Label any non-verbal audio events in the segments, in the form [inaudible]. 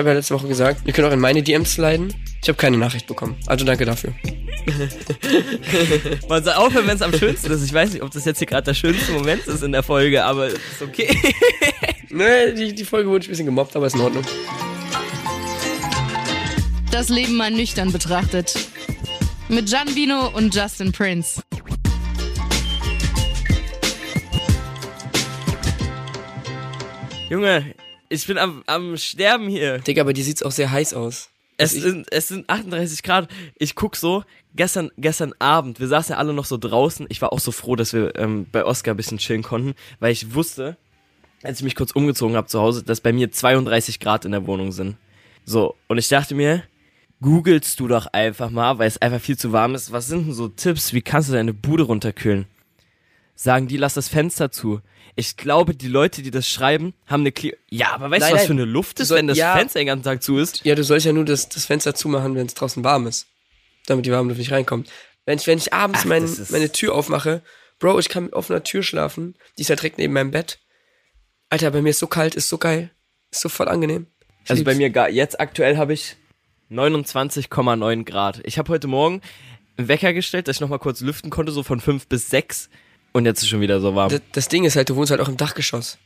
habe ja letzte Woche gesagt, ihr könnt auch in meine DMs leiden. Ich habe keine Nachricht bekommen. Also danke dafür. [laughs] Man soll aufhören, wenn es am schönsten ist. Ich weiß nicht, ob das jetzt hier gerade der schönste Moment ist in der Folge, aber ist okay. [laughs] ne, die, die Folge wurde ein bisschen gemobbt, aber ist in Ordnung. Das Leben mal nüchtern betrachtet. Mit Gian Vino und Justin Prince. Junge, ich bin am, am Sterben hier. Digga, aber dir sieht's auch sehr heiß aus. Es sind, es sind 38 Grad. Ich guck so, gestern, gestern Abend, wir saßen ja alle noch so draußen. Ich war auch so froh, dass wir ähm, bei Oscar ein bisschen chillen konnten, weil ich wusste, als ich mich kurz umgezogen habe zu Hause, dass bei mir 32 Grad in der Wohnung sind. So, und ich dachte mir, googelst du doch einfach mal, weil es einfach viel zu warm ist. Was sind denn so Tipps? Wie kannst du deine Bude runterkühlen? Sagen die, lass das Fenster zu. Ich glaube, die Leute, die das schreiben, haben eine Kli Ja, aber weißt Nein, du, was nein. für eine Luft ist, soll- wenn das ja. Fenster den ganzen Tag zu ist? Ja, du sollst ja nur das, das Fenster zumachen, wenn es draußen warm ist. Damit die warme Luft nicht reinkommt. Wenn ich, wenn ich abends Ach, mein, meine Tür aufmache, Bro, ich kann mit offener Tür schlafen. Die ist halt direkt neben meinem Bett. Alter, bei mir ist so kalt, ist so geil. Ist so voll angenehm. Ich Also bei lieb's. mir gar, jetzt aktuell habe ich 29,9 Grad. Ich habe heute Morgen einen Wecker gestellt, dass ich nochmal kurz lüften konnte, so von 5 bis 6. Und jetzt ist schon wieder so warm. Das, das Ding ist halt, du wohnst halt auch im Dachgeschoss.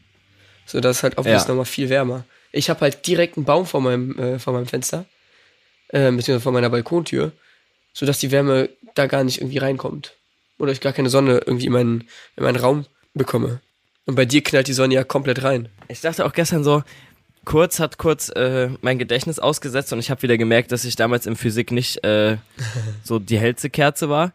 So, das ist halt auch Ja. ja. nochmal viel wärmer. Ich habe halt direkt einen Baum vor meinem, äh, vor meinem Fenster. Äh, beziehungsweise vor meiner Balkontür. Sodass die Wärme da gar nicht irgendwie reinkommt. Oder ich gar keine Sonne irgendwie in meinen, in meinen Raum bekomme. Und bei dir knallt die Sonne ja komplett rein. Ich dachte auch gestern so, kurz hat kurz äh, mein Gedächtnis ausgesetzt und ich habe wieder gemerkt, dass ich damals in Physik nicht äh, [laughs] so die hellste Kerze war.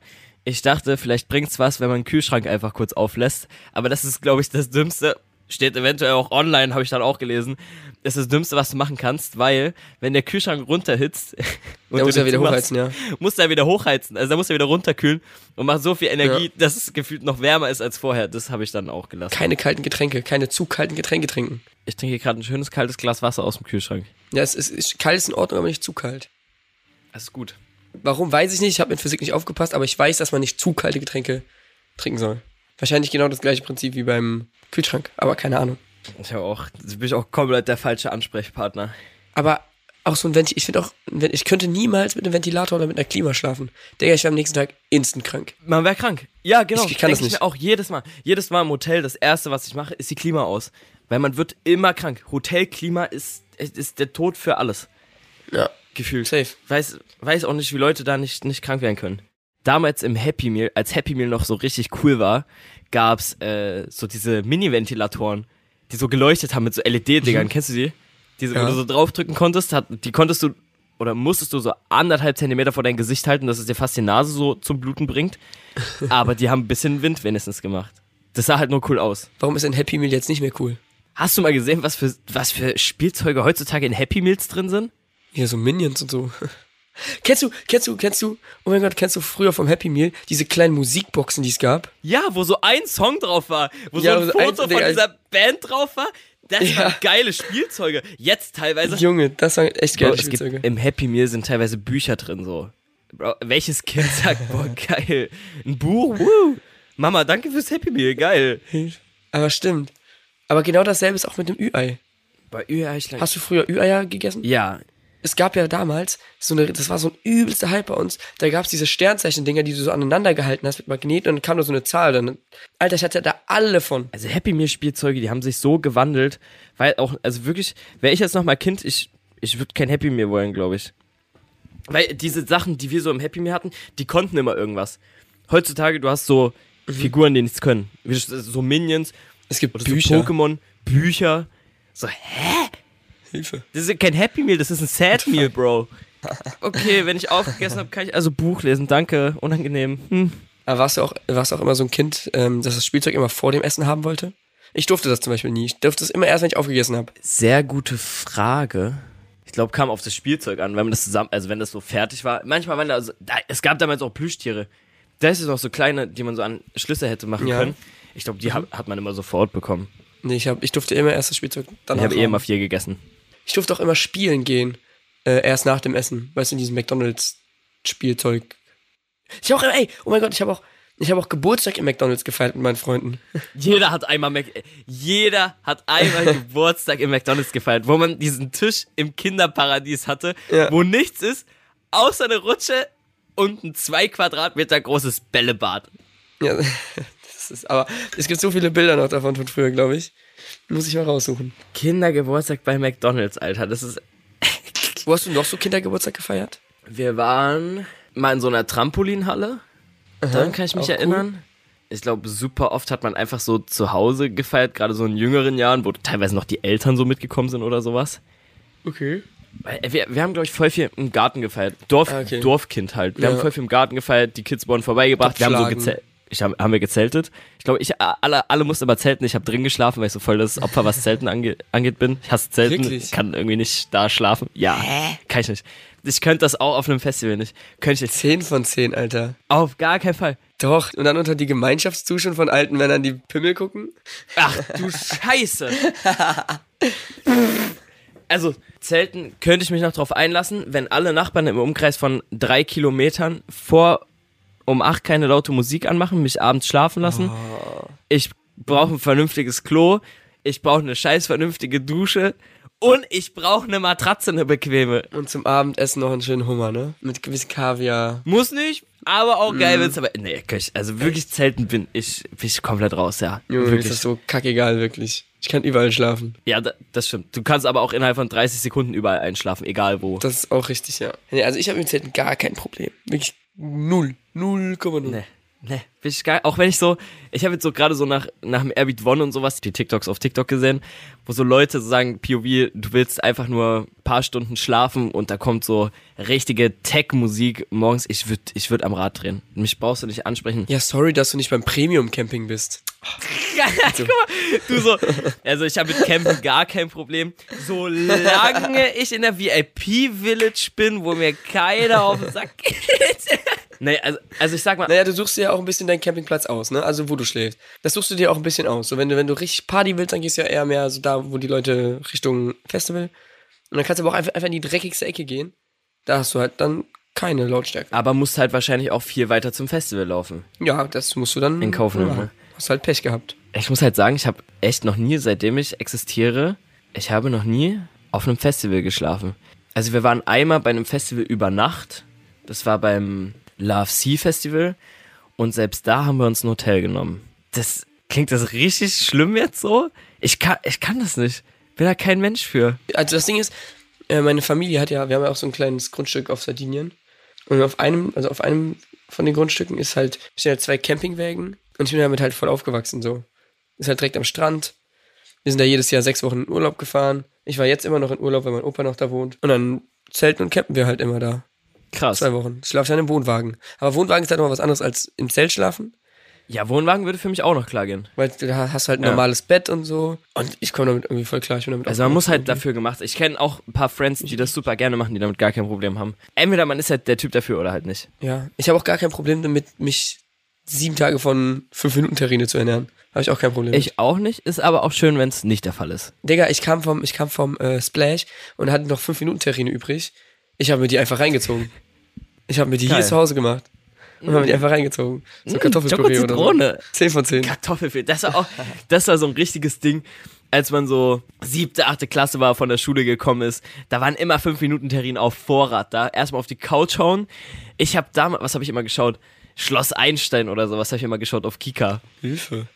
Ich dachte, vielleicht bringt's was, wenn man den Kühlschrank einfach kurz auflässt. Aber das ist, glaube ich, das Dümmste. Steht eventuell auch online, habe ich dann auch gelesen. Das ist das Dümmste, was du machen kannst, weil, wenn der Kühlschrank runterhitzt, [laughs] und Da muss er wieder hochheizen, ja. muss er wieder hochheizen. Also da muss er wieder runterkühlen und macht so viel Energie, dass es gefühlt noch wärmer ist als vorher. Das habe ich dann auch gelassen. Keine kalten Getränke, keine zu kalten Getränke trinken. Ich trinke gerade ein schönes kaltes Glas Wasser aus dem Kühlschrank. Ja, es ist, ist kalt ist in Ordnung, aber nicht zu kalt. Das ist gut. Warum, weiß ich nicht. Ich habe mit Physik nicht aufgepasst, aber ich weiß, dass man nicht zu kalte Getränke trinken soll. Wahrscheinlich genau das gleiche Prinzip wie beim Kühlschrank, aber keine Ahnung. Ich habe auch, bin ich auch komplett der falsche Ansprechpartner. Aber auch so ein Ventil, ich finde auch, ich könnte niemals mit einem Ventilator oder mit einer Klima schlafen. Digga, ich wäre am nächsten Tag instant krank. Man wäre krank. Ja, genau. Ich- ich kann Denk das nicht. mir auch jedes Mal. Jedes Mal im Hotel, das erste, was ich mache, ist die Klima aus. Weil man wird immer krank. Hotelklima ist, ist der Tod für alles. Ja, Gefühlt. safe. Weiß, weiß auch nicht, wie Leute da nicht, nicht krank werden können. Damals im Happy Meal, als Happy Meal noch so richtig cool war, gab's äh, so diese Mini-Ventilatoren, die so geleuchtet haben mit so LED-Dingern. Kennst du die? Diese, wo Ja. du so draufdrücken konntest, hat, die konntest du oder musstest du so anderthalb Zentimeter vor dein Gesicht halten, dass es dir fast die Nase so zum Bluten bringt. [laughs] Aber die haben ein bisschen Wind wenigstens gemacht. Das sah halt nur cool aus. Warum ist ein Happy Meal jetzt nicht mehr cool? Hast du mal gesehen, was für, was für Spielzeuge heutzutage in Happy Meals drin sind? Hier so Minions und so. [laughs] kennst du, kennst du, kennst du, oh mein Gott, kennst du früher vom Happy Meal diese kleinen Musikboxen, die es gab? Ja, wo so ein Song drauf war, wo Ja, so ein wo so ein- Foto von dieser Band drauf war. Das Ja. waren geile Spielzeuge. Jetzt teilweise. Junge, das waren echt Bro, geile gibt, Spielzeuge. Im Happy Meal sind teilweise Bücher drin so. Bro, welches Kind sagt, boah, [laughs] geil. Ein Buch, woo. Mama, danke fürs Happy Meal, geil. Aber stimmt. Aber genau dasselbe ist auch mit dem Ü-Ei. Bei Ü-Eichlein. Hast du früher Ü-Eier gegessen? Ja. Es gab ja damals so eine, das war so ein übelster Hype bei uns. Da gab es diese Sternzeichen-Dinger, die du so aneinander gehalten hast mit Magneten und dann kam da so eine Zahl. Dann, Alter, ich hatte da alle von. Also Happy Meal Spielzeuge, die haben sich so gewandelt, weil auch, also wirklich, wäre ich jetzt noch mal Kind, ich, ich würde kein Happy Meal wollen, glaube ich. Weil diese Sachen, die wir so im Happy Meal hatten, die konnten immer irgendwas. Heutzutage, du hast so Figuren, die nichts können. So Minions, Es gibt Bücher. so Pokémon, Bücher. So, hä? Hilfe. Das ist kein Happy Meal, das ist ein Sad Meal, Bro. [laughs] Okay, wenn ich aufgegessen habe, kann ich also Buch lesen. Danke, unangenehm. Hm. Aber warst du auch, warst du auch immer so ein Kind, ähm, das das Spielzeug immer vor dem Essen haben wollte? Ich durfte das zum Beispiel nie. Ich durfte es immer erst, wenn ich aufgegessen habe. Sehr gute Frage. Ich glaube, kam auf das Spielzeug an, wenn man das zusammen, also wenn das so fertig war. Manchmal waren da, also, da es gab damals auch Plüschtiere. Da ist es noch so kleine, die man so an Schlüssel hätte machen Ja. können. Ich glaube, die hat, hat man immer sofort bekommen. Nee, ich, hab, ich durfte immer erst das Spielzeug danach ich habe eh immer vier gegessen. Ich durfte auch immer spielen gehen. Äh, erst nach dem Essen. Weißt du, in diesem McDonalds-Spielzeug. Ich auch, ey, oh mein Gott, ich habe auch Ich habe auch Geburtstag im McDonalds gefeiert mit meinen Freunden. [laughs] Jeder hat einmal Mac jeder hat einmal [laughs] Geburtstag im McDonalds gefeiert, wo man diesen Tisch im Kinderparadies hatte, Ja. wo nichts ist, außer eine Rutsche und ein zwei Quadratmeter großes Bällebad. Ja, [laughs] das ist, aber es gibt so viele Bilder noch davon von früher, glaube ich. Muss ich mal raussuchen. Kindergeburtstag bei McDonalds, Alter. Das ist. [laughs] Wo hast du noch so Kindergeburtstag gefeiert? Wir waren mal in so einer Trampolinhalle. Daran kann ich mich auch cool. erinnern. Ich glaube, super oft hat man einfach so zu Hause gefeiert, gerade so in jüngeren Jahren, wo teilweise noch die Eltern so mitgekommen sind oder sowas. Okay. Weil Wir, wir haben, glaube ich, voll viel im Garten gefeiert. Dorf, Ah, okay. Dorfkind halt. Wir Ja. haben voll viel im Garten gefeiert, die Kids wurden vorbeigebracht. Wir haben so Topfschlagen. Ich hab, haben wir gezeltet. Ich glaube, ich alle, alle mussten aber zelten. Ich habe drin geschlafen, weil ich so voll das Opfer, was Zelten ange, angeht, bin. Ich hasse Zelten. Wirklich? Kann irgendwie nicht da schlafen. Ja, kann ich nicht. Ich könnte das auch auf einem Festival nicht. Könnte ich. 10 von 10, Alter. Auf gar keinen Fall. Doch. Und dann unter die Gemeinschaftszuschauer von alten Männern, die Pimmel gucken. Ach du Scheiße. Also, Zelten könnte ich mich noch drauf einlassen, wenn alle Nachbarn im Umkreis von drei Kilometern vor um acht keine laute Musik anmachen, mich abends schlafen lassen. Ich brauche ein vernünftiges Klo. Ich brauche eine scheiß vernünftige Dusche. Und ich brauche eine Matratze, eine bequeme. Und zum Abendessen noch einen schönen Hummer, ne? Mit gewissen Kaviar. Muss nicht, aber auch geil Mhm. wird's. Aber nee, also wirklich Zelten bin ich, bin ich komplett raus, ja. Junge, mir ist wirklich. das so kackegal, wirklich. Ich kann überall schlafen. Ja, da, das stimmt. Du kannst aber auch innerhalb von 30 Sekunden überall einschlafen, egal wo. Das ist auch richtig, ja. Also ich habe mit Zelten gar kein Problem. Wirklich Nul. Nul, nul. Né. Nee, bin ich geil. Auch wenn ich so, ich habe jetzt so gerade so nach, nach dem Airbeat One und sowas, die TikToks auf TikTok gesehen, wo so Leute so sagen, POV, du willst einfach nur ein paar Stunden schlafen und da kommt so richtige Tech-Musik morgens. Ich würde ich würd am Rad drehen. Mich brauchst du nicht ansprechen. Ja, sorry, dass du nicht beim Premium-Camping bist. Guck [laughs] mal, du so, also ich habe mit Campen gar kein Problem. Solange ich in der VIP-Village bin, wo mir keiner auf den Sack geht. Nee, also, also ich sag mal, Naja, du suchst dir ja auch ein bisschen deinen Campingplatz aus, ne? Also wo du schläfst. Das suchst du dir auch ein bisschen aus. So, wenn du, wenn du richtig Party willst, dann gehst du ja eher mehr so da, wo die Leute Richtung Festival. Und dann kannst du aber auch einfach, einfach in die dreckigste Ecke gehen. Da hast du halt dann keine Lautstärke. aber musst halt wahrscheinlich auch viel weiter zum Festival laufen. Ja, das musst du dann In Kauf nehmen, ne? Hast halt Pech gehabt. Ich muss halt sagen, ich habe echt noch nie, seitdem ich existiere, ich habe noch nie auf einem Festival geschlafen. Also wir waren einmal bei einem Festival über Nacht. Das war beim Love Sea Festival. Und selbst da haben wir uns ein Hotel genommen. Das klingt das richtig schlimm jetzt so? Ich kann, ich kann das nicht. Bin da kein Mensch für. Also das Ding ist, äh, meine Familie hat ja, wir haben ja auch so ein kleines Grundstück auf Sardinien. Und auf einem, also auf einem von den Grundstücken ist halt, stehen halt zwei Campingwägen. Und ich bin damit halt voll aufgewachsen so. Ist halt direkt am Strand. Wir sind da jedes Jahr sechs Wochen in Urlaub gefahren. Ich war jetzt immer noch in Urlaub, weil mein Opa noch da wohnt. Und dann zelten und campen wir halt immer da. Krass. Zwei Wochen. Ich schlafe dann im Wohnwagen. Aber Wohnwagen ist halt noch was anderes als im Zelt schlafen. Ja, Wohnwagen würde für mich auch noch klar gehen. Weil du hast halt ein Ja. normales Bett und so. Und ich komme damit irgendwie voll klar. Ich bin damit Also man muss halt dafür gemacht. Ich kenne auch ein paar Friends, die das super gerne machen, die damit gar kein Problem haben. Entweder man ist halt der Typ dafür oder halt nicht. Ja, ich habe auch gar kein Problem damit, mich sieben Tage von fünf Minuten Terrine zu ernähren. Habe ich auch kein Problem. mit. Ich auch nicht, ist aber auch schön, wenn es nicht der Fall ist. Digga, ich kam vom, ich kam vom äh, Splash und hatte noch fünf Minuten Terrine übrig. Ich habe mir die einfach reingezogen. Ich habe mir die Geil. hier zu Hause gemacht. Und habe mir die einfach reingezogen. So Kartoffelpüree oder so. Zitrone. 10 von 10. Kartoffelpüree. Das war auch, das war so ein richtiges Ding, als man so siebte, achte Klasse war, von der Schule gekommen ist. Da waren immer fünf Minuten Terrin auf Vorrat da. Erstmal auf die Couch hauen. Ich habe damals, was habe ich immer geschaut? Schloss Einstein oder sowas habe ich immer geschaut auf Kika. Hilfe.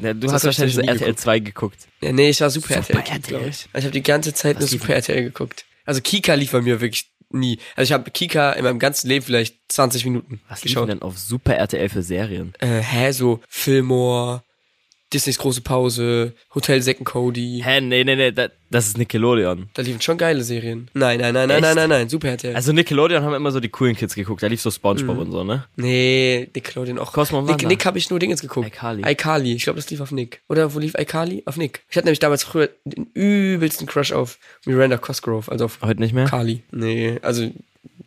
Ja, du Das hast wahrscheinlich so RTL geguckt. 2 geguckt. Ja, nee, ich war Super, Super RTL, RTL. glaube ich. Ich habe die ganze Zeit nur Was lief Super RTL geguckt. Also Kika lief bei mir wirklich nie. Also ich habe Kika in meinem ganzen Leben vielleicht 20 Minuten Was geschaut. denn auf Super RTL für Serien? Äh, hä, so Fillmore, Disneys große Pause, Hotel Zack Cody. Hä, nee, nee, nee, da- das ist Nickelodeon. Da liefen schon geile Serien. Nein, nein, nein, nein, Echt? nein, nein, nein, Super RTL. Also Nickelodeon haben immer so die coolen Kids geguckt. Da lief so Spongebob und so, ne? nee, Nickelodeon auch. Cosmo Nick, Wanda. Nick habe ich nur Dingens geguckt. iCarly. iCarly. Ich glaube, das lief auf Nick. Oder wo lief iCarly? Auf Nick. Ich hatte nämlich damals früher den übelsten Crush auf Miranda Cosgrove, also auf Heute nicht mehr? Carly. Nee, also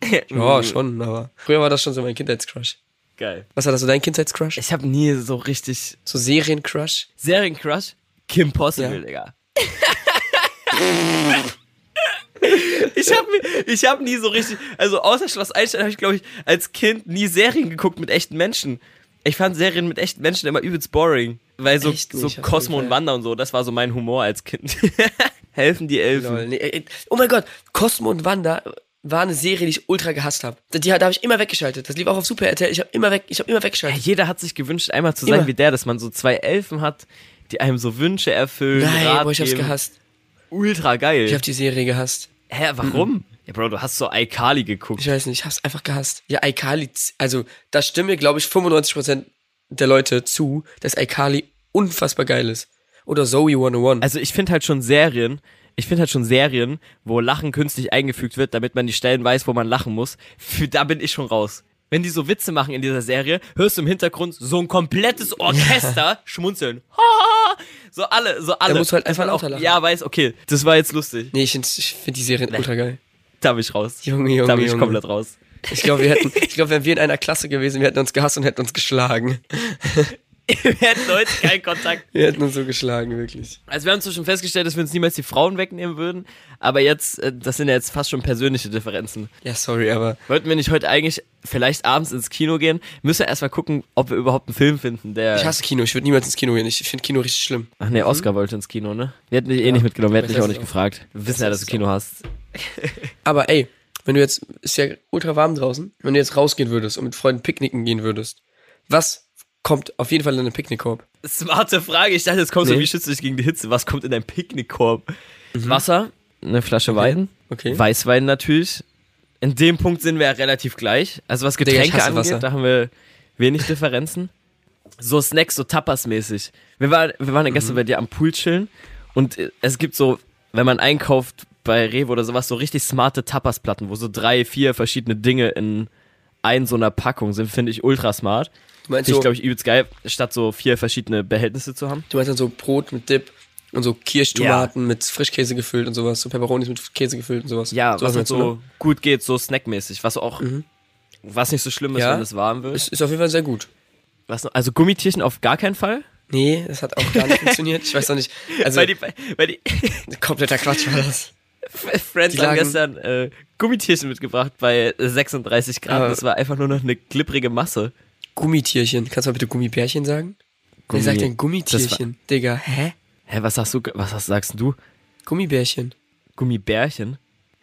[laughs] ja, schon, aber früher war das schon so mein Kindheitscrush. Geil. Was war das so dein Kindheitscrush? Ich habe nie so richtig So Seriencrush? Seriencrush. Kim Possible, Ja. Digga. [laughs] ich habe ich hab nie so richtig, also außer Schloss Einstein habe ich glaube ich als Kind nie Serien geguckt mit echten Menschen. Ich fand Serien mit echten Menschen immer übelst boring. Weil so, nicht, so Cosmo und. Wanda und so, das war so mein Humor als Kind. [laughs] Helfen die Elfen. Lol, nee, oh mein Gott, Cosmo und Wanda war eine Serie, die ich ultra gehasst habe. Die, da habe ich immer weggeschaltet. Das lief auch auf Super RTL. Ich habe immer weg, ich habe immer Ja, weggeschaltet. jeder hat sich gewünscht, einmal zu sein Immer. wie der, dass man so zwei Elfen hat, die einem so Wünsche erfüllen. Nein, Rat boah, ich hab's geben. gehasst. Ultra geil. Ich habe die Serie gehasst. Hä, warum? Ja, Bro, du hast so iCarly geguckt. Ich weiß nicht, ich hab's einfach gehasst. Ja, iCarly, also da stimmen mir, glaube ich, 95% der Leute zu, dass iCarly unfassbar geil ist. Oder Zoe 101. Also ich finde halt schon Serien, ich finde halt schon Serien, wo Lachen künstlich eingefügt wird, damit man die Stellen weiß, wo man lachen muss. Für, da bin ich schon raus. Wenn die so Witze machen in dieser Serie, hörst du im Hintergrund so ein komplettes Orchester [laughs] schmunzeln. so alle, so alle. musst du halt einfach auch, lachen. Ja, weiß, okay, das war jetzt lustig. nee, ich finde find die Serien ultra geil. Da bin ich raus. Junge, Junge, da bin ich Junge. komplett raus. Ich glaube, wir hätten, [laughs] ich glaube, wären wir in einer Klasse gewesen, wir hätten uns gehasst und hätten uns geschlagen. [laughs] Wir hätten heute keinen Kontakt. Wir hätten uns so geschlagen, wirklich. Also wir haben zwar schon festgestellt, dass wir uns niemals die Frauen wegnehmen würden, aber jetzt, äh, das sind ja jetzt fast schon persönliche Differenzen. Ja, sorry, aber Wollten wir nicht heute eigentlich vielleicht abends ins Kino gehen? Müssen wir erstmal gucken, ob wir überhaupt einen Film finden, der... ich hasse Kino. Ich würde niemals ins Kino gehen. Ich finde Kino richtig schlimm. Ach nee, Oscar wollte ins Kino, ne? Wir hätten dich eh nicht mitgenommen, wir hätten ich dich auch nicht es gefragt. Wir wissen ja, dass du Kino hast. [laughs] Aber ey, wenn du jetzt, ist ja ultra warm draußen, wenn du jetzt rausgehen würdest und mit Freunden picknicken gehen würdest, was kommt auf jeden Fall in den Picknickkorb? Smarte Frage, ich dachte, jetzt kommst du, Nee. wie schützt du dich gegen die Hitze? Was kommt in deinen Picknickkorb? Wasser, eine Flasche Wein, Okay. Weißwein natürlich. In dem Punkt sind wir ja relativ gleich. Also was Digga, Getränke hasse angeht, Wasser. da haben wir wenig Differenzen. [laughs] So Snacks, so Tapas-mäßig. Wir waren, wir waren ja Mhm. gestern bei dir am Pool chillen und es gibt so, wenn man einkauft bei Rewe oder sowas, so richtig smarte Tapas-Platten, wo so drei, vier verschiedene Dinge in ein so einer Packung sind, finde ich ultra smart. Finde ich, so, glaube ich, übelst geil, statt so vier verschiedene Behältnisse zu haben. du meinst dann so Brot mit Dip und so Kirschtomaten mit Frischkäse gefüllt und sowas, so Peperonis mit Käse gefüllt und sowas. Ja, sowas was halt so ne? gut geht, so snackmäßig, was auch, was nicht so schlimm ist, Ja. wenn es warm wird. Ist, ist auf jeden Fall sehr gut. Was noch? Also Gummitierchen auf gar keinen Fall? Nee, das hat auch gar nicht funktioniert. Ich weiß noch nicht. [laughs] Also, weil die, weil die [laughs] kompletter Quatsch war das. Friends haben gestern äh, Gummitierchen mitgebracht bei 36 Grad. Aber- das war einfach nur noch eine glibbrige Masse. Gummitierchen. Kannst du mal bitte Gummibärchen sagen? Gummi- Wer sagt denn Gummitierchen? Digga, hä? Hä, was sagst du, was sagst du? Gummibärchen. Gummibärchen?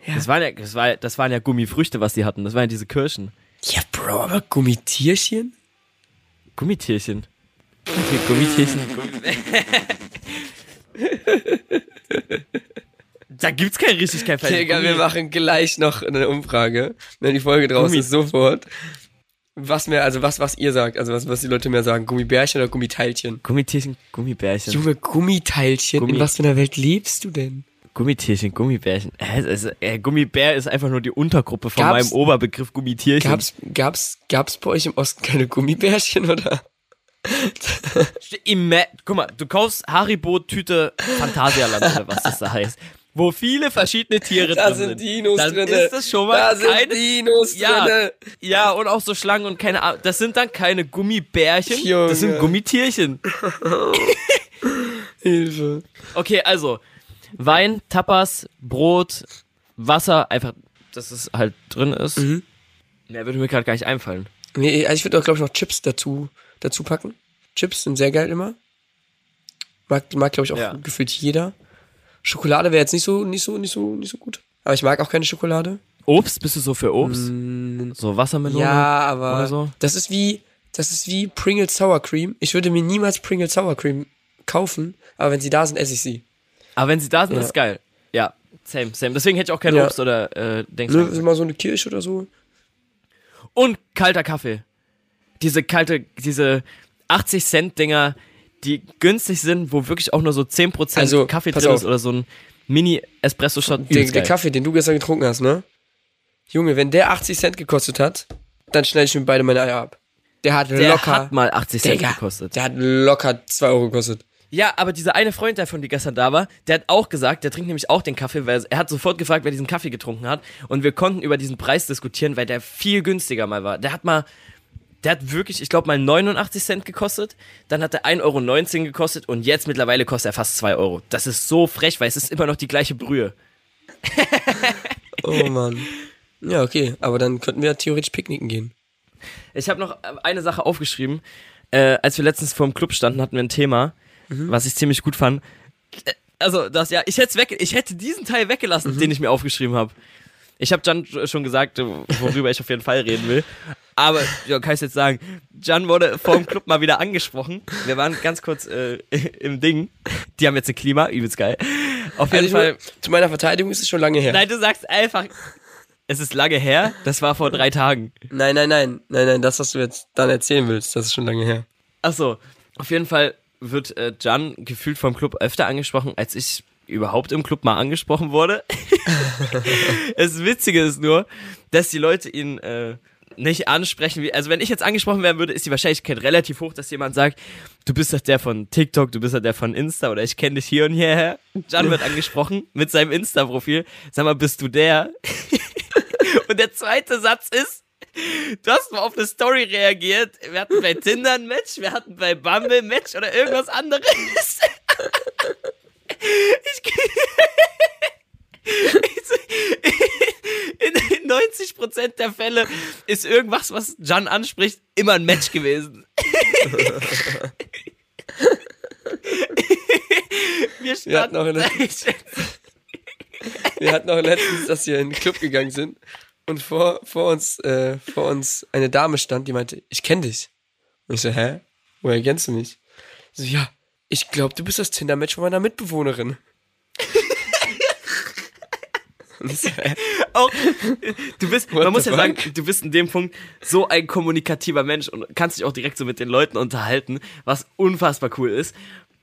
Ja. Das, waren ja, das, war, das waren ja Gummifrüchte, was die hatten. Das waren ja diese Kirschen. Ja, Bro, aber Gummitierchen? Gummitierchen. Okay, Gummitierchen. da gibt's kein richtig, kein. Digga, wir machen gleich noch eine Umfrage, wenn die Folge draußen Gummi- ist, sofort. Was mehr, also was, was ihr sagt, also was, was die Leute mehr sagen, Gummibärchen oder Gummiteilchen? Gummitierchen, Gummibärchen. Junge, Gummiteilchen, Gummi- in was für einer Welt lebst du denn? Gummitierchen, Gummibärchen. Also, äh, Gummibär ist einfach nur die Untergruppe von Gab's- meinem Oberbegriff Gummitierchen. Gab's, gab's, gab's bei euch im Osten keine Gummibärchen, oder? Guck mal, du kaufst Haribo-Tüte Phantasialand oder was das da heißt. Wo viele verschiedene Tiere Da drin sind Dinos dann drinne. ist das schon mal Da sind keine Dinos ja, drinne. ja, und auch so Schlangen und keine Ahnung. Das sind dann keine Gummibärchen, Junge. das sind Gummitierchen. [laughs] Hilfe. Okay, also Wein, Tapas, Brot, Wasser, einfach, dass es halt drin ist. Mhm. Mehr würde mir gerade gar nicht einfallen. Nee, also ich würde auch, glaube ich, noch Chips dazu, dazu packen. Chips sind sehr geil immer. Mag, mag glaube ich, auch Ja. gefühlt jeder. Schokolade wäre jetzt nicht so, nicht so, nicht so, nicht so gut. Aber ich mag auch keine Schokolade. Obst, bist du so für Obst? Mm, So Wassermelone? ja, aber oder so? das ist wie, das ist wie Pringles Sour Cream. Ich würde mir niemals Pringles Sour Cream kaufen, aber wenn sie da sind, esse ich sie. Aber wenn sie da sind, Ja. ist geil. Ja, same, same. Deswegen hätte ich auch kein Ja. Obst oder äh, Dings. Ne, gesagt. mal so eine Kirsche oder so. Und kalter Kaffee. Diese kalte, diese 80 Cent Dinger, die günstig sind, wo wirklich auch nur so 10% Also, Kaffee drin auf. ist oder so ein Mini Espresso Shot. Der, der. Kaffee, den du gestern getrunken hast, ne? Junge, wenn der 80 Cent gekostet hat, dann schneide ich mir beide meine Eier ab. Der hat Der locker. hat mal 80 Cent Digga, gekostet. Der hat locker 2 Euro gekostet. Ja, aber dieser eine Freund davon, die gestern da war, der hat auch gesagt, der trinkt nämlich auch den Kaffee, weil er hat sofort gefragt, wer diesen Kaffee getrunken hat. Und wir konnten über diesen Preis diskutieren, weil der viel günstiger mal war. Der hat mal, der hat wirklich, ich glaube mal 89 Cent gekostet, dann hat er 1,19 Euro gekostet und jetzt mittlerweile kostet er fast 2 Euro. Das ist so frech, weil es ist immer noch die gleiche Brühe. [laughs] Oh Mann. Ja, okay. Aber dann könnten wir theoretisch picknicken gehen. Ich habe noch eine Sache aufgeschrieben. Äh, als wir letztens vor dem Club standen, hatten wir ein Thema, was ich ziemlich gut fand. Äh, Also, das ja, ich hätte weg, ich hätte diesen Teil weggelassen, den ich mir aufgeschrieben habe. Ich habe Jan schon gesagt, worüber ich auf jeden Fall reden will. Aber, ja, kann ich jetzt sagen, Jan wurde vor dem Club mal wieder angesprochen. Wir waren ganz kurz äh, [laughs] im Ding. Die haben jetzt ein Klima, übelst geil. Auf jeden Also Fall. will- zu meiner Verteidigung ist es schon lange her. Nein, du sagst einfach, es ist lange her. Das war vor drei Tagen. nein, nein, nein, nein, nein, das, was du jetzt dann erzählen willst, das ist schon lange her. Ach so, auf jeden Fall wird äh, Jan gefühlt vom Club öfter angesprochen, als ich überhaupt im Club mal angesprochen wurde. [laughs] das Witzige ist nur, dass die Leute ihn äh, nicht ansprechen. Also wenn ich jetzt angesprochen werden würde, ist die Wahrscheinlichkeit relativ hoch, dass jemand sagt, du bist doch der von TikTok, du bist doch der von Insta oder ich kenne dich hier und hierher. Jan wird angesprochen mit seinem Insta-Profil. Sag mal, bist du der? [laughs] und der zweite Satz ist, Du hast mal auf eine Story reagiert. Wir hatten bei Tinder ein Match, wir hatten bei Bumble ein Match oder irgendwas anderes. [laughs] Ich, [laughs] in, in 90% der Fälle ist irgendwas, was Jan anspricht, immer ein Match gewesen. [laughs] Wir Wir hatten, standen, auch [laughs] wir hatten auch letztens, dass wir in den Club gegangen sind und vor, vor, uns, äh, vor uns eine Dame stand, die meinte, ich kenne dich. Und ich so, hä? Woher kennst du mich? So, ja, ich glaube, du bist das Tinder-Match von meiner Mitbewohnerin. Auch, du bist, What man muss ja sagen, du bist in dem Punkt so ein kommunikativer Mensch und kannst dich auch direkt so mit den Leuten unterhalten, was unfassbar cool ist.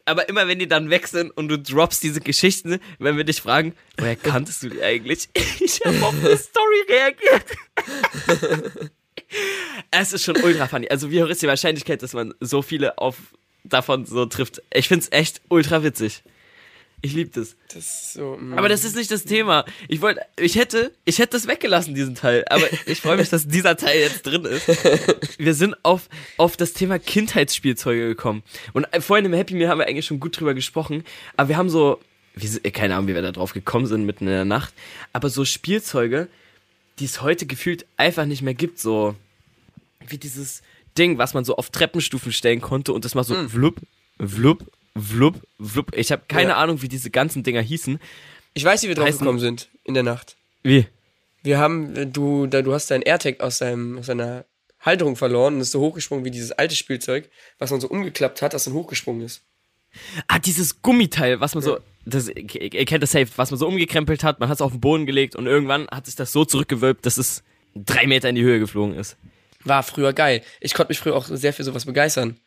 Aber immer wenn die dann weg sind und du droppst diese Geschichten, wenn wir dich fragen, woher kanntest du die eigentlich? [laughs] Ich habe auf eine Story reagiert. [laughs] es ist schon ultra funny. Also wie hoch ist die Wahrscheinlichkeit, dass man so viele auf davon so trifft? Ich find's echt ultra witzig. Ich lieb das. Das ist so. Aber das ist nicht das Thema. Ich wollte, ich hätte, ich hätte das weggelassen, diesen Teil. Aber ich freue mich, dass dieser Teil jetzt drin ist. Wir sind auf, auf das Thema Kindheitsspielzeuge gekommen. Und äh, vorhin im Happy Meal haben wir eigentlich schon gut drüber gesprochen. Aber wir haben so, si- keine Ahnung, wie wir da drauf gekommen sind mitten in der Nacht. Aber so Spielzeuge, die es heute gefühlt einfach nicht mehr gibt, so wie dieses Ding, was man so auf Treppenstufen stellen konnte und das mal so vlup, vlup, vlup, vlup. Ich habe keine Ja. Ahnung, wie diese ganzen Dinger hießen. Ich weiß, wie wir drauf heißen- gekommen sind in der Nacht. Wie? Wir haben, du, da, du hast dein AirTag aus, deinem, aus deiner Halterung verloren und ist so hochgesprungen wie dieses alte Spielzeug, was man so umgeklappt hat, das dann hochgesprungen ist. Ah, dieses Gummiteil, was man so, das, ihr kennt das safe, was man so umgekrempelt hat, man hat es auf den Boden gelegt und irgendwann hat sich das so zurückgewölbt, dass es drei Meter in die Höhe geflogen ist. War früher geil. Ich konnte mich früher auch sehr für sowas begeistern.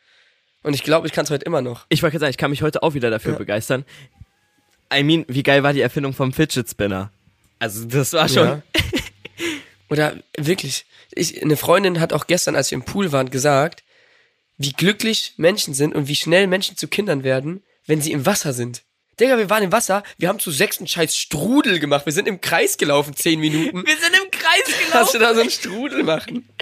Und ich glaube, ich kann es heute immer noch. Ich wollte gerade sagen, ich kann mich heute auch wieder dafür Ja. begeistern. I mean, wie geil war die Erfindung vom Fidget Spinner? Also, das war schon. Ja. [laughs] Oder wirklich, ich, eine Freundin hat auch gestern, als wir im Pool waren, gesagt, wie glücklich Menschen sind und wie schnell Menschen zu Kindern werden, wenn sie im Wasser sind. Digga, wir waren im Wasser, wir haben zu sechs einen scheiß Strudel gemacht, wir sind im Kreis gelaufen, zehn Minuten. Wir sind im Kreis Kannst du gelaufen. da so einen Strudel machen? [laughs]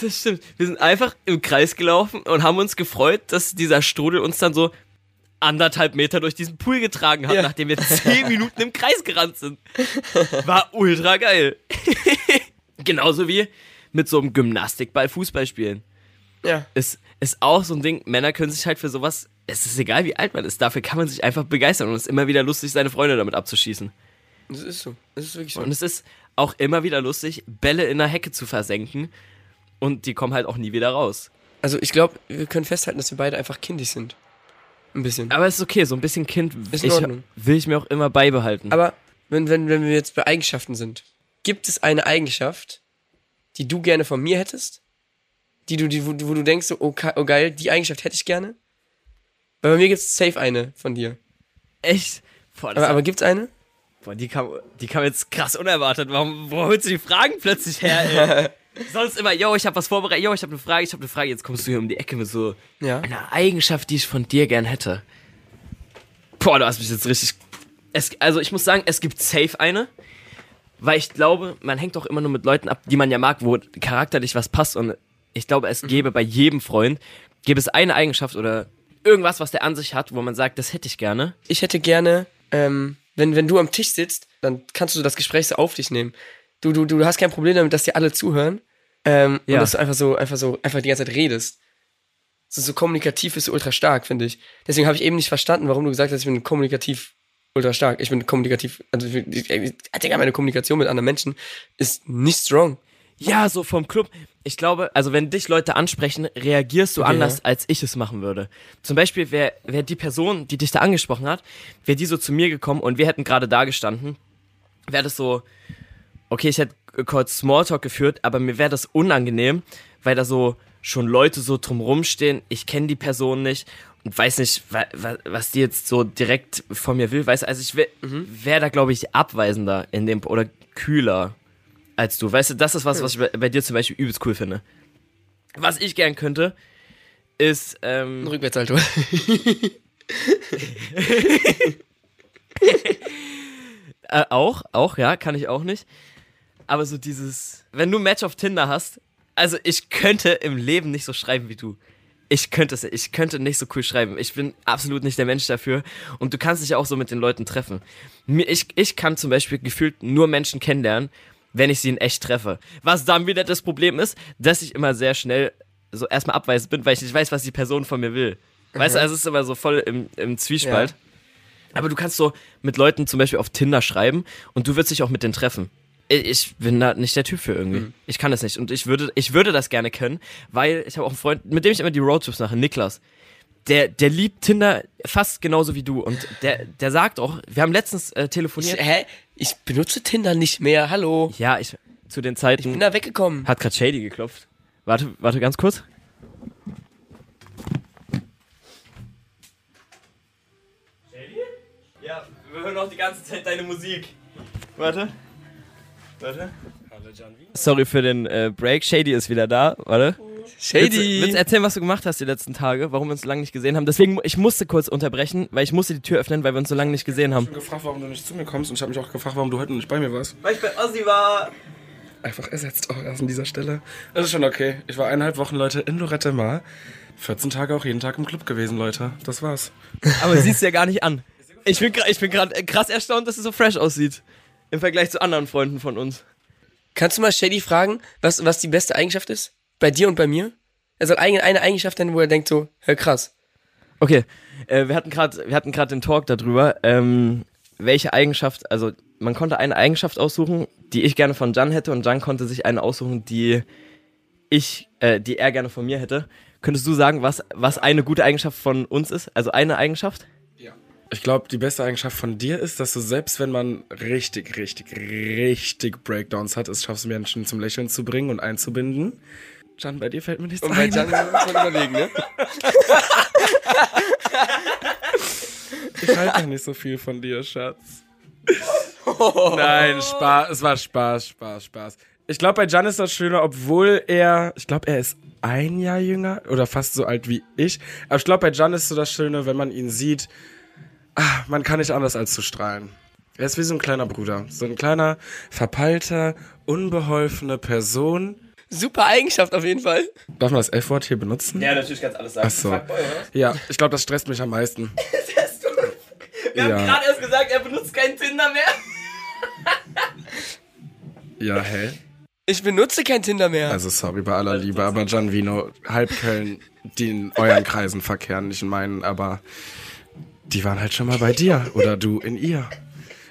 Das stimmt. Wir sind einfach im Kreis gelaufen und haben uns gefreut, dass dieser Strudel uns dann so anderthalb Meter durch diesen Pool getragen hat, Ja. nachdem wir zehn [laughs] Minuten im Kreis gerannt sind. War ultra geil. [laughs] Genauso wie mit so einem Gymnastikball Fußball spielen. Ja. Ist, ist auch so ein Ding, Männer können sich halt für sowas, es ist egal wie alt man ist, dafür kann man sich einfach begeistern und es ist immer wieder lustig, seine Freunde damit abzuschießen. Das ist so. Das ist wirklich so. Und es ist auch immer wieder lustig, Bälle in der Hecke zu versenken und die kommen halt auch nie wieder raus. Also ich glaube, wir können festhalten, dass wir beide einfach kindisch sind. Ein bisschen. Aber es ist okay, so ein bisschen Kind Ist ich, will ich mir auch immer beibehalten. Aber wenn, wenn, wenn wir jetzt bei Eigenschaften sind, gibt es eine Eigenschaft, die du gerne von mir hättest? Die du, die, wo, du- wo du denkst, so, oh, oh geil, die Eigenschaft hätte ich gerne? Bei mir gibt es safe eine von dir. Echt? Boah, Aber, aber gibt's eine? boah, die, kam, die kam jetzt krass unerwartet. Warum, wo holst du die Fragen plötzlich her, ey? [laughs] Sonst immer, yo, ich hab was vorbereitet, yo, ich hab eine Frage, ich hab eine Frage. Jetzt kommst du hier um die Ecke mit so Ja. einer Eigenschaft, die ich von dir gern hätte. Boah, du hast mich jetzt richtig. Es, also ich muss sagen, es gibt safe eine. Weil ich glaube, man hängt auch immer nur mit Leuten ab, die man ja mag, wo charakterlich was passt. Und ich glaube, es gäbe bei jedem Freund, gäbe es eine Eigenschaft oder irgendwas, was der an sich hat, wo man sagt, das hätte ich gerne. Ich hätte gerne, ähm, wenn, wenn du am Tisch sitzt, dann kannst du das Gespräch so auf dich nehmen. Du, du, du hast kein Problem damit, dass dir alle zuhören. Ähm, Ja. Und dass du einfach so, einfach so, einfach die ganze Zeit redest. So, so kommunikativ bist du ultra stark, finde ich. Deswegen habe ich eben nicht verstanden, warum du gesagt hast, ich bin kommunikativ ultra stark. Ich bin kommunikativ, also ich, ich, ich, meine Kommunikation mit anderen Menschen ist nicht strong. Ja, so vom Club. Ich glaube, also wenn dich Leute ansprechen, reagierst du Okay, anders, ja. als ich es machen würde. Zum Beispiel wäre wär die Person, die dich da angesprochen hat, wäre die so zu mir gekommen und wir hätten gerade da gestanden, wäre das so, okay, ich hätte kurz Smalltalk geführt, aber mir wäre das unangenehm, weil da so schon Leute so drumrum stehen, ich kenne die Person nicht und weiß nicht, wa, wa, was die jetzt so direkt von mir will. Weißt du, also ich wäre wär da, glaube ich, abweisender in dem, oder kühler als du. Weißt du, das ist was, was ich bei, bei dir zum Beispiel übelst cool finde. Was ich gern könnte, ist, Ein ähm, Rückwärtssalto. [laughs] äh, auch, auch, ja, kann ich auch nicht. Aber so dieses, wenn du ein Match auf Tinder hast, also ich könnte im Leben nicht so schreiben wie du. Ich könnte es, ich könnte nicht so cool schreiben. Ich bin absolut nicht der Mensch dafür. Und du kannst dich ja auch so mit den Leuten treffen. Ich, ich kann zum Beispiel gefühlt nur Menschen kennenlernen, wenn ich sie in echt treffe. Was dann wieder das Problem ist, dass ich immer sehr schnell so erstmal abweisend bin, weil ich nicht weiß, was die Person von mir will. Weißt du, also es ist immer so voll im, im Zwiespalt. Ja. Aber du kannst so mit Leuten zum Beispiel auf Tinder schreiben und du wirst dich auch mit denen treffen. Ich- bin da nicht der Typ für irgendwie. Mhm. Ich kann das nicht. Und ich würde, ich würde das gerne können, weil ich habe auch einen Freund, mit dem ich immer die Roadtrips mache, Niklas. Der, der liebt Tinder fast genauso wie du. Und der, der sagt auch, wir haben letztens äh, Ich, telefoniert. hä? Ich benutze Tinder nicht mehr. Hallo. ja, ich zu den Ich Zeiten bin da weggekommen. hat gerade Shady geklopft. Warte, warte ganz kurz. Shady? Ja, wir hören auch die ganze Zeit deine Musik. Warte. Warte. Sorry für den äh, Break. Shady ist wieder da. Warte. Willst, du- willst du Shady. erzählen, was du gemacht hast die letzten Tage, warum wir uns so lange nicht gesehen haben? Deswegen, ich musste kurz unterbrechen, weil ich musste die Tür öffnen, weil wir uns so lange nicht gesehen haben. Ich habe gefragt, warum du nicht zu mir kommst und ich habe mich auch gefragt, warum du heute nicht bei mir warst. Weil ich bei Ossi war. Einfach ersetzt auch erst an dieser Stelle. Das ist schon okay. Ich war eineinhalb Wochen, Leute, in Lorette Mar. 14 Tage auch jeden Tag im Club gewesen, Leute. Das war's. Aber siehst du ja gar nicht an. [laughs] Ich bin, ich bin gerade krass erstaunt, dass es so fresh aussieht. Im Vergleich zu anderen Freunden von uns. Kannst du mal Shady fragen, was, was die beste Eigenschaft ist? Bei dir und bei mir? Er soll eine, eine Eigenschaft nennen, wo er denkt so, hör krass. Okay, äh, wir hatten gerade, wir hatten gerade den Talk darüber, ähm, welche Eigenschaft, also man konnte eine Eigenschaft aussuchen, die ich gerne von Jan hätte und Jan konnte sich eine aussuchen, die ich, äh, die er gerne von mir hätte. Könntest du sagen, was, was eine gute Eigenschaft von uns ist? Also eine Eigenschaft? Ich glaube, die beste Eigenschaft von dir ist, dass du selbst, wenn man richtig, richtig, richtig Breakdowns hat, es schaffst, Menschen zum Lächeln zu bringen und einzubinden. Jan, bei dir fällt mir nichts Und bei ein. Jan muss man überlegen, ne? Ich halte noch nicht so viel von dir, Schatz. Nein, Spaß. Es war Spaß, Spaß, Spaß. Ich glaube, bei Jan ist das Schöne, obwohl er, ich glaube, er ist ein Jahr jünger oder fast so alt wie ich. Aber ich glaube, bei Jan ist so das Schöne, wenn man ihn sieht, ah, man kann nicht anders als zu strahlen. Er ist wie so ein kleiner Bruder. So ein kleiner, verpeilter, unbeholfene Person. Super Eigenschaft auf jeden Fall. Darf man das F-Wort hier benutzen? Ja, natürlich kannst du alles sagen. Ach so. Ja, ich glaube, das stresst mich am meisten. [laughs] Wir haben Ja. gerade erst gesagt, er benutzt keinen Tinder mehr. [laughs] Ja, hä? Ich benutze kein Tinder mehr. Also sorry bei aller Liebe, aber Gianvino, halb Köln, die in euren Kreisen verkehren, nicht in meinen, aber die waren halt schon mal bei dir oder du in ihr.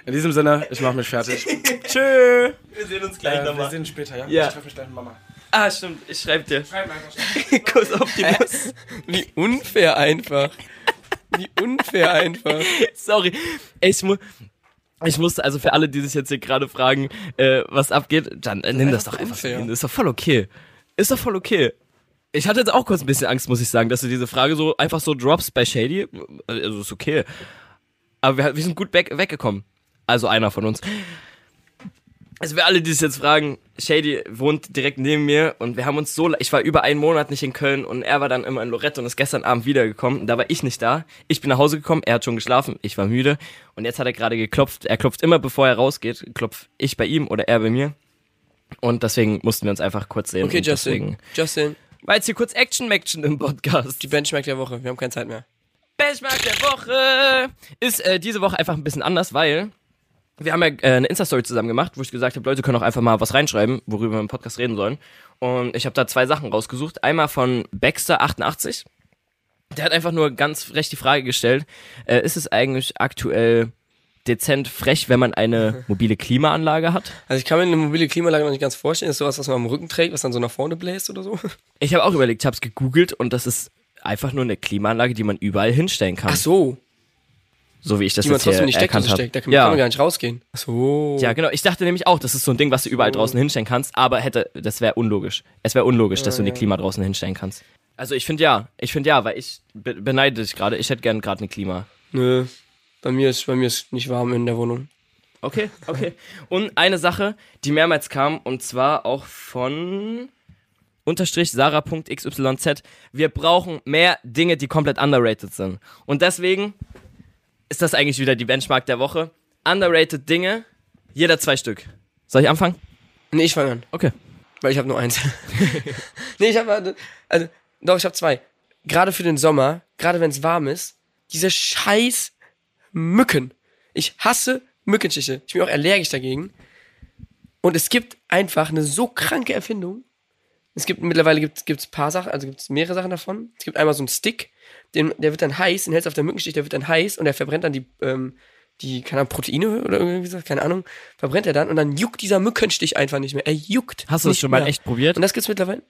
In diesem Sinne, ich mach mich fertig. [laughs] Tschö. Wir sehen uns gleich Äh, wir nochmal. sehen uns später, ja? Ja. Ich treffe mich gleich mit Mama. Ah, stimmt. Ich schreib dir. Schreib mir einfach schnell. Kuss auf die Nuss. Wie unfair einfach. Wie unfair einfach. Sorry. Ich, mu ich musste, also für alle, die sich jetzt hier gerade fragen, äh, was abgeht, dann äh, nimm das doch einfach hin. Ist doch voll okay. Ist doch voll okay. Ich hatte jetzt auch kurz ein bisschen Angst, muss ich sagen, dass du diese Frage so einfach so droppst bei Shady. Also ist okay. Aber wir, wir sind gut weg, weggekommen. Also einer von uns. Also für alle, die sich jetzt fragen, Shady wohnt direkt neben mir und wir haben uns so, ich war über einen Monat nicht in Köln und er war dann immer in Lorette und ist gestern Abend wiedergekommen. Da war ich nicht da. Ich bin nach Hause gekommen, er hat schon geschlafen, ich war müde und jetzt hat er gerade geklopft. Er klopft immer, bevor er rausgeht, klopft ich bei ihm oder er bei mir. Und deswegen mussten wir uns einfach kurz sehen. Okay, Justin. Deswegen Justin, war jetzt hier kurz Action-Maction im Podcast. die Benchmark der Woche. Wir haben keine Zeit mehr. Benchmark der Woche ist äh, diese Woche einfach ein bisschen anders, weil wir haben ja äh, eine Insta-Story zusammen gemacht, wo ich gesagt habe, Leute können auch einfach mal was reinschreiben, worüber wir im Podcast reden sollen. Und ich habe da zwei Sachen rausgesucht. Einmal von Baxter88. Der hat einfach nur ganz frech die Frage gestellt, äh, ist es eigentlich aktuell dezent frech, wenn man eine [laughs] mobile Klimaanlage hat? Also ich kann mir eine mobile Klimaanlage noch nicht ganz vorstellen. Das ist sowas, was man am Rücken trägt, was dann so nach vorne bläst oder so. Ich habe auch überlegt, ich habe es gegoogelt und das ist einfach nur eine Klimaanlage, die man überall hinstellen kann. Ach so, So wie ich das die man jetzt hier trotzdem in die erkannt habe. Da kann, ja. kann man gar nicht rausgehen. Ach so. Ja, genau. Ich dachte nämlich auch, das ist so ein Ding, was du überall draußen hinstellen kannst, aber hätte, das wäre unlogisch. Es wäre unlogisch, dass du eine Klima draußen hinstellen kannst. Also ich finde ja, ich finde ja, weil ich be beneide dich gerade. Ich hätte gern gerade eine Klima. Nö. Bei mir ist, bei mir ist nicht warm in der Wohnung. Okay, okay. Und eine Sache, die mehrmals kam, und zwar auch von unterstrich Sarah.xyz. Wir brauchen mehr Dinge, die komplett underrated sind. Und deswegen ist das eigentlich wieder die Benchmark der Woche. Underrated Dinge, jeder zwei Stück. Soll ich anfangen? Nee, ich fange an. Okay. Weil ich habe nur eins. [laughs] nee, ich habe also doch, ich habe zwei. Gerade für den Sommer, gerade wenn es warm ist, diese scheiß Mücken. Ich hasse Mückenstiche. Ich bin auch allergisch dagegen. Und es gibt einfach eine so kranke Erfindung. Es gibt mittlerweile gibt es paar Sachen, also gibt es mehrere Sachen davon. Es gibt einmal so einen Stick, den, der wird dann heiß, den hältst du auf der Mückenstich, der wird dann heiß und der verbrennt dann die, ähm, die, keine Ahnung, Proteine oder irgendwie so, keine Ahnung, verbrennt er dann und dann juckt dieser Mückenstich einfach nicht mehr. Er juckt. Hast du das schon mal mehr. echt probiert? Und das gibt's mittlerweile?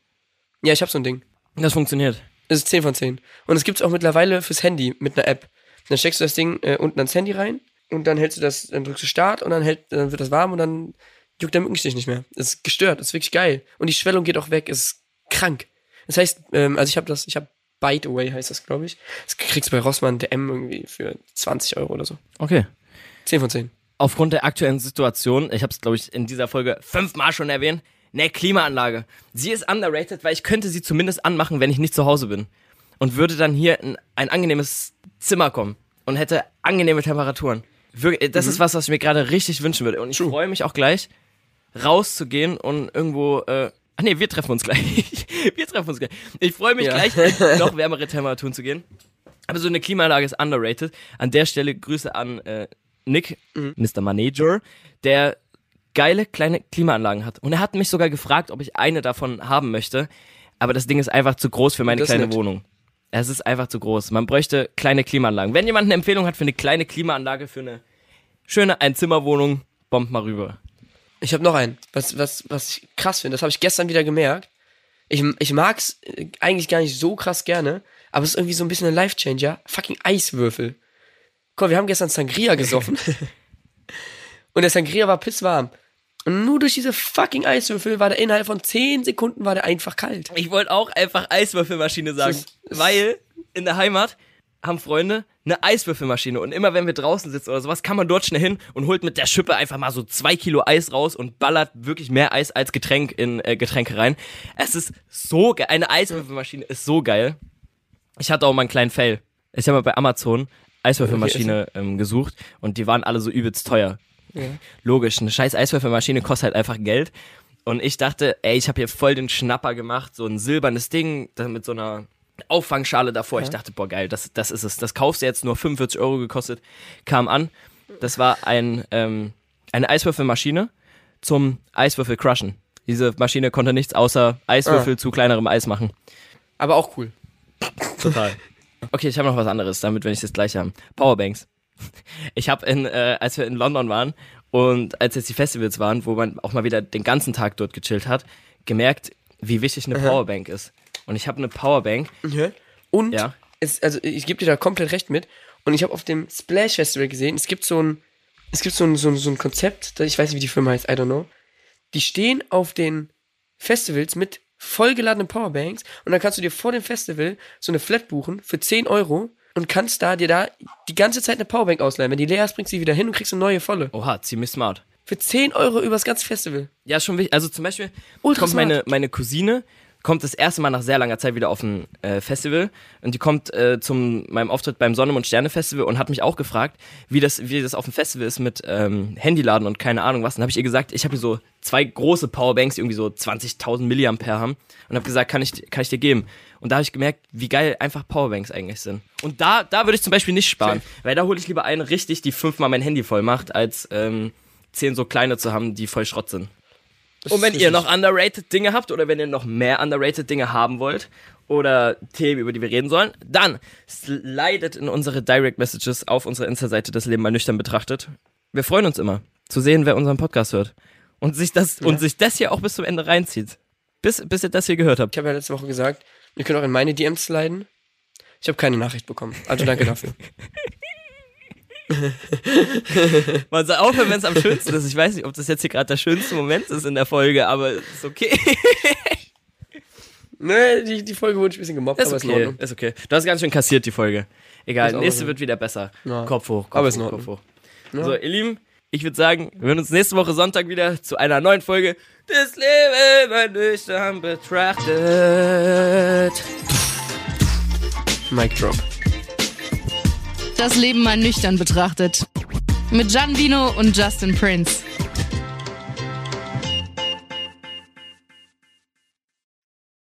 Ja, ich habe so ein Ding. Das funktioniert. Das ist 10 von 10. Und es gibt's auch mittlerweile fürs Handy mit einer App. Dann steckst du das Ding äh, unten ans Handy rein und dann hältst du das, dann drückst du Start und dann hält, dann wird das warm und dann juckt der Mückenstich nicht mehr. Das ist gestört, das ist wirklich geil. Und die Schwellung geht auch weg, es ist krank. Das heißt, ähm, also ich habe das, ich habe Bite Away heißt das, glaube ich. Das kriegst du bei Rossmann DM irgendwie für 20 Euro oder so. Okay. 10 von 10. Aufgrund der aktuellen Situation, ich habe es, glaube ich, in dieser Folge fünfmal schon erwähnt, ne Klimaanlage. Sie ist underrated, weil ich könnte sie zumindest anmachen, wenn ich nicht zu Hause bin. Und würde dann hier in ein angenehmes Zimmer kommen und hätte angenehme Temperaturen. Wirklich, das ist was, was ich mir gerade richtig wünschen würde. Und ich freue mich auch gleich, rauszugehen und irgendwo, äh, ach nee, wir treffen uns gleich. [laughs] wir treffen uns gleich. Ich freue mich Ja. gleich, noch wärmere Temperaturen zu gehen. Aber so eine Klimaanlage ist underrated. An der Stelle Grüße an äh, Nick, Mr. Manager, der geile kleine Klimaanlagen hat. Und er hat mich sogar gefragt, ob ich eine davon haben möchte. Aber das Ding ist einfach zu groß für meine Das kleine nett. Wohnung. Es ist einfach zu groß. Man bräuchte kleine Klimaanlagen. Wenn jemand eine Empfehlung hat für eine kleine Klimaanlage, für eine schöne Einzimmerwohnung, bombt mal rüber. Ich habe noch einen, was, was, was ich krass finde. Das habe ich gestern wieder gemerkt. Ich, ich mag's äh, eigentlich gar nicht so krass gerne, aber es ist irgendwie so ein bisschen ein Life-Changer. Fucking Eiswürfel. Guck wir haben gestern Sangria gesoffen. [laughs] Und der Sangria war pisswarm. Und nur durch diese fucking Eiswürfel war der innerhalb von 10 Sekunden war der einfach kalt. Ich wollte auch einfach Eiswürfelmaschine sagen, weil in der Heimat haben Freunde eine Eiswürfelmaschine und immer wenn wir draußen sitzen oder sowas, kann man dort schnell hin und holt mit der Schippe einfach mal so zwei Kilo Eis raus und ballert wirklich mehr Eis als Getränk in äh, Getränke rein. Es ist so geil. Eine Eiswürfelmaschine ist so geil. Ich hatte auch mal einen kleinen Fail. Ich habe mal bei Amazon Eiswürfelmaschine ähm, gesucht und die waren alle so übelst teuer. Logisch, eine scheiß Eiswürfelmaschine kostet halt einfach Geld. Und ich dachte, ey, ich habe hier voll den Schnapper gemacht, so ein silbernes Ding mit so einer Auffangschale davor. Ich dachte, boah, geil, das, das ist es. Das kaufst du jetzt nur 45 Euro gekostet. Kam an. Das war ein, ähm, eine Eiswürfelmaschine zum Eiswürfel crushen. Diese Maschine konnte nichts außer Eiswürfel zu kleinerem Eis machen. Aber auch cool. Total. [laughs] Okay, ich habe noch was anderes, damit wenn ich das gleich haben. Powerbanks. [laughs] Ich habe in, äh, als wir in London waren und als jetzt die Festivals waren, wo man auch mal wieder den ganzen Tag dort gechillt hat, gemerkt, wie wichtig eine Powerbank ist. Und ich habe eine Powerbank. Ja. Und Ja. es, also ich gebe dir da komplett recht mit. Und ich habe auf dem Splash Festival gesehen, es gibt so ein, es gibt so ein, so ein, so ein Konzept, das- ich weiß nicht, wie die Firma heißt, I don't know. Die stehen auf den Festivals mit vollgeladenen Powerbanks und dann kannst du dir vor dem Festival so eine Flat buchen für 10 Euro und kannst da dir da die ganze Zeit eine Powerbank ausleihen. Wenn die leer ist, bringst du sie wieder hin und kriegst eine neue volle. Oha, ziemlich smart. Für 10 Euro übers ganze Festival. Ja, schon wichtig. Also zum Beispiel Ultra kommt smart. meine, meine Cousine, kommt das erste Mal nach sehr langer Zeit wieder auf ein äh, Festival und die kommt äh, zum meinem Auftritt beim Sonne und Sterne Festival und hat mich auch gefragt, wie das wie das auf dem Festival ist mit ähm, Handyladen und keine Ahnung was. Dann habe ich ihr gesagt, ich habe hier so zwei große Powerbanks, die irgendwie so 20.000 Milliampere haben und habe gesagt, kann ich kann ich dir geben? Und da habe ich gemerkt, wie geil einfach Powerbanks eigentlich sind. Und da, da würde ich zum Beispiel nicht sparen, weil da hole ich lieber eine richtig, die fünfmal mein Handy voll macht, als ähm, zehn so kleine zu haben, die voll Schrott sind. Und wenn ihr noch underrated Dinge habt oder wenn ihr noch mehr underrated Dinge haben wollt oder Themen, über die wir reden sollen, dann slidet in unsere Direct Messages auf unserer Insta-Seite das Leben mal nüchtern betrachtet. Wir freuen uns immer zu sehen, wer unseren Podcast hört und sich das und sich das hier auch bis zum Ende reinzieht. Bis, bis ihr das hier gehört habt. Ich habe ja letzte Woche gesagt, ihr könnt auch in meine DMs sliden. Ich habe keine Nachricht bekommen. Also danke dafür. [laughs] [laughs] Man soll aufhören, wenn es am schönsten ist. Ich weiß nicht, ob das jetzt hier gerade der schönste Moment ist in der Folge, aber ist okay. [laughs] ne, die, die Folge wurde ein bisschen gemobbt, Ist aber ist in okay. Ordnung. Ist okay. Du hast ganz schön kassiert, die Folge. Egal, Ist nächste okay. wird wieder besser. Ja. Kopf hoch, Kopf Aber ist hoch, in Kopf hoch. Ja. So, ihr Lieben, ich würde sagen, wir hören uns nächste Woche Sonntag wieder zu einer neuen Folge des Leben mal nüchtern betrachtet. Mic drop. Das Leben mal nüchtern betrachtet. Mit Gian Vino und Justin Prince.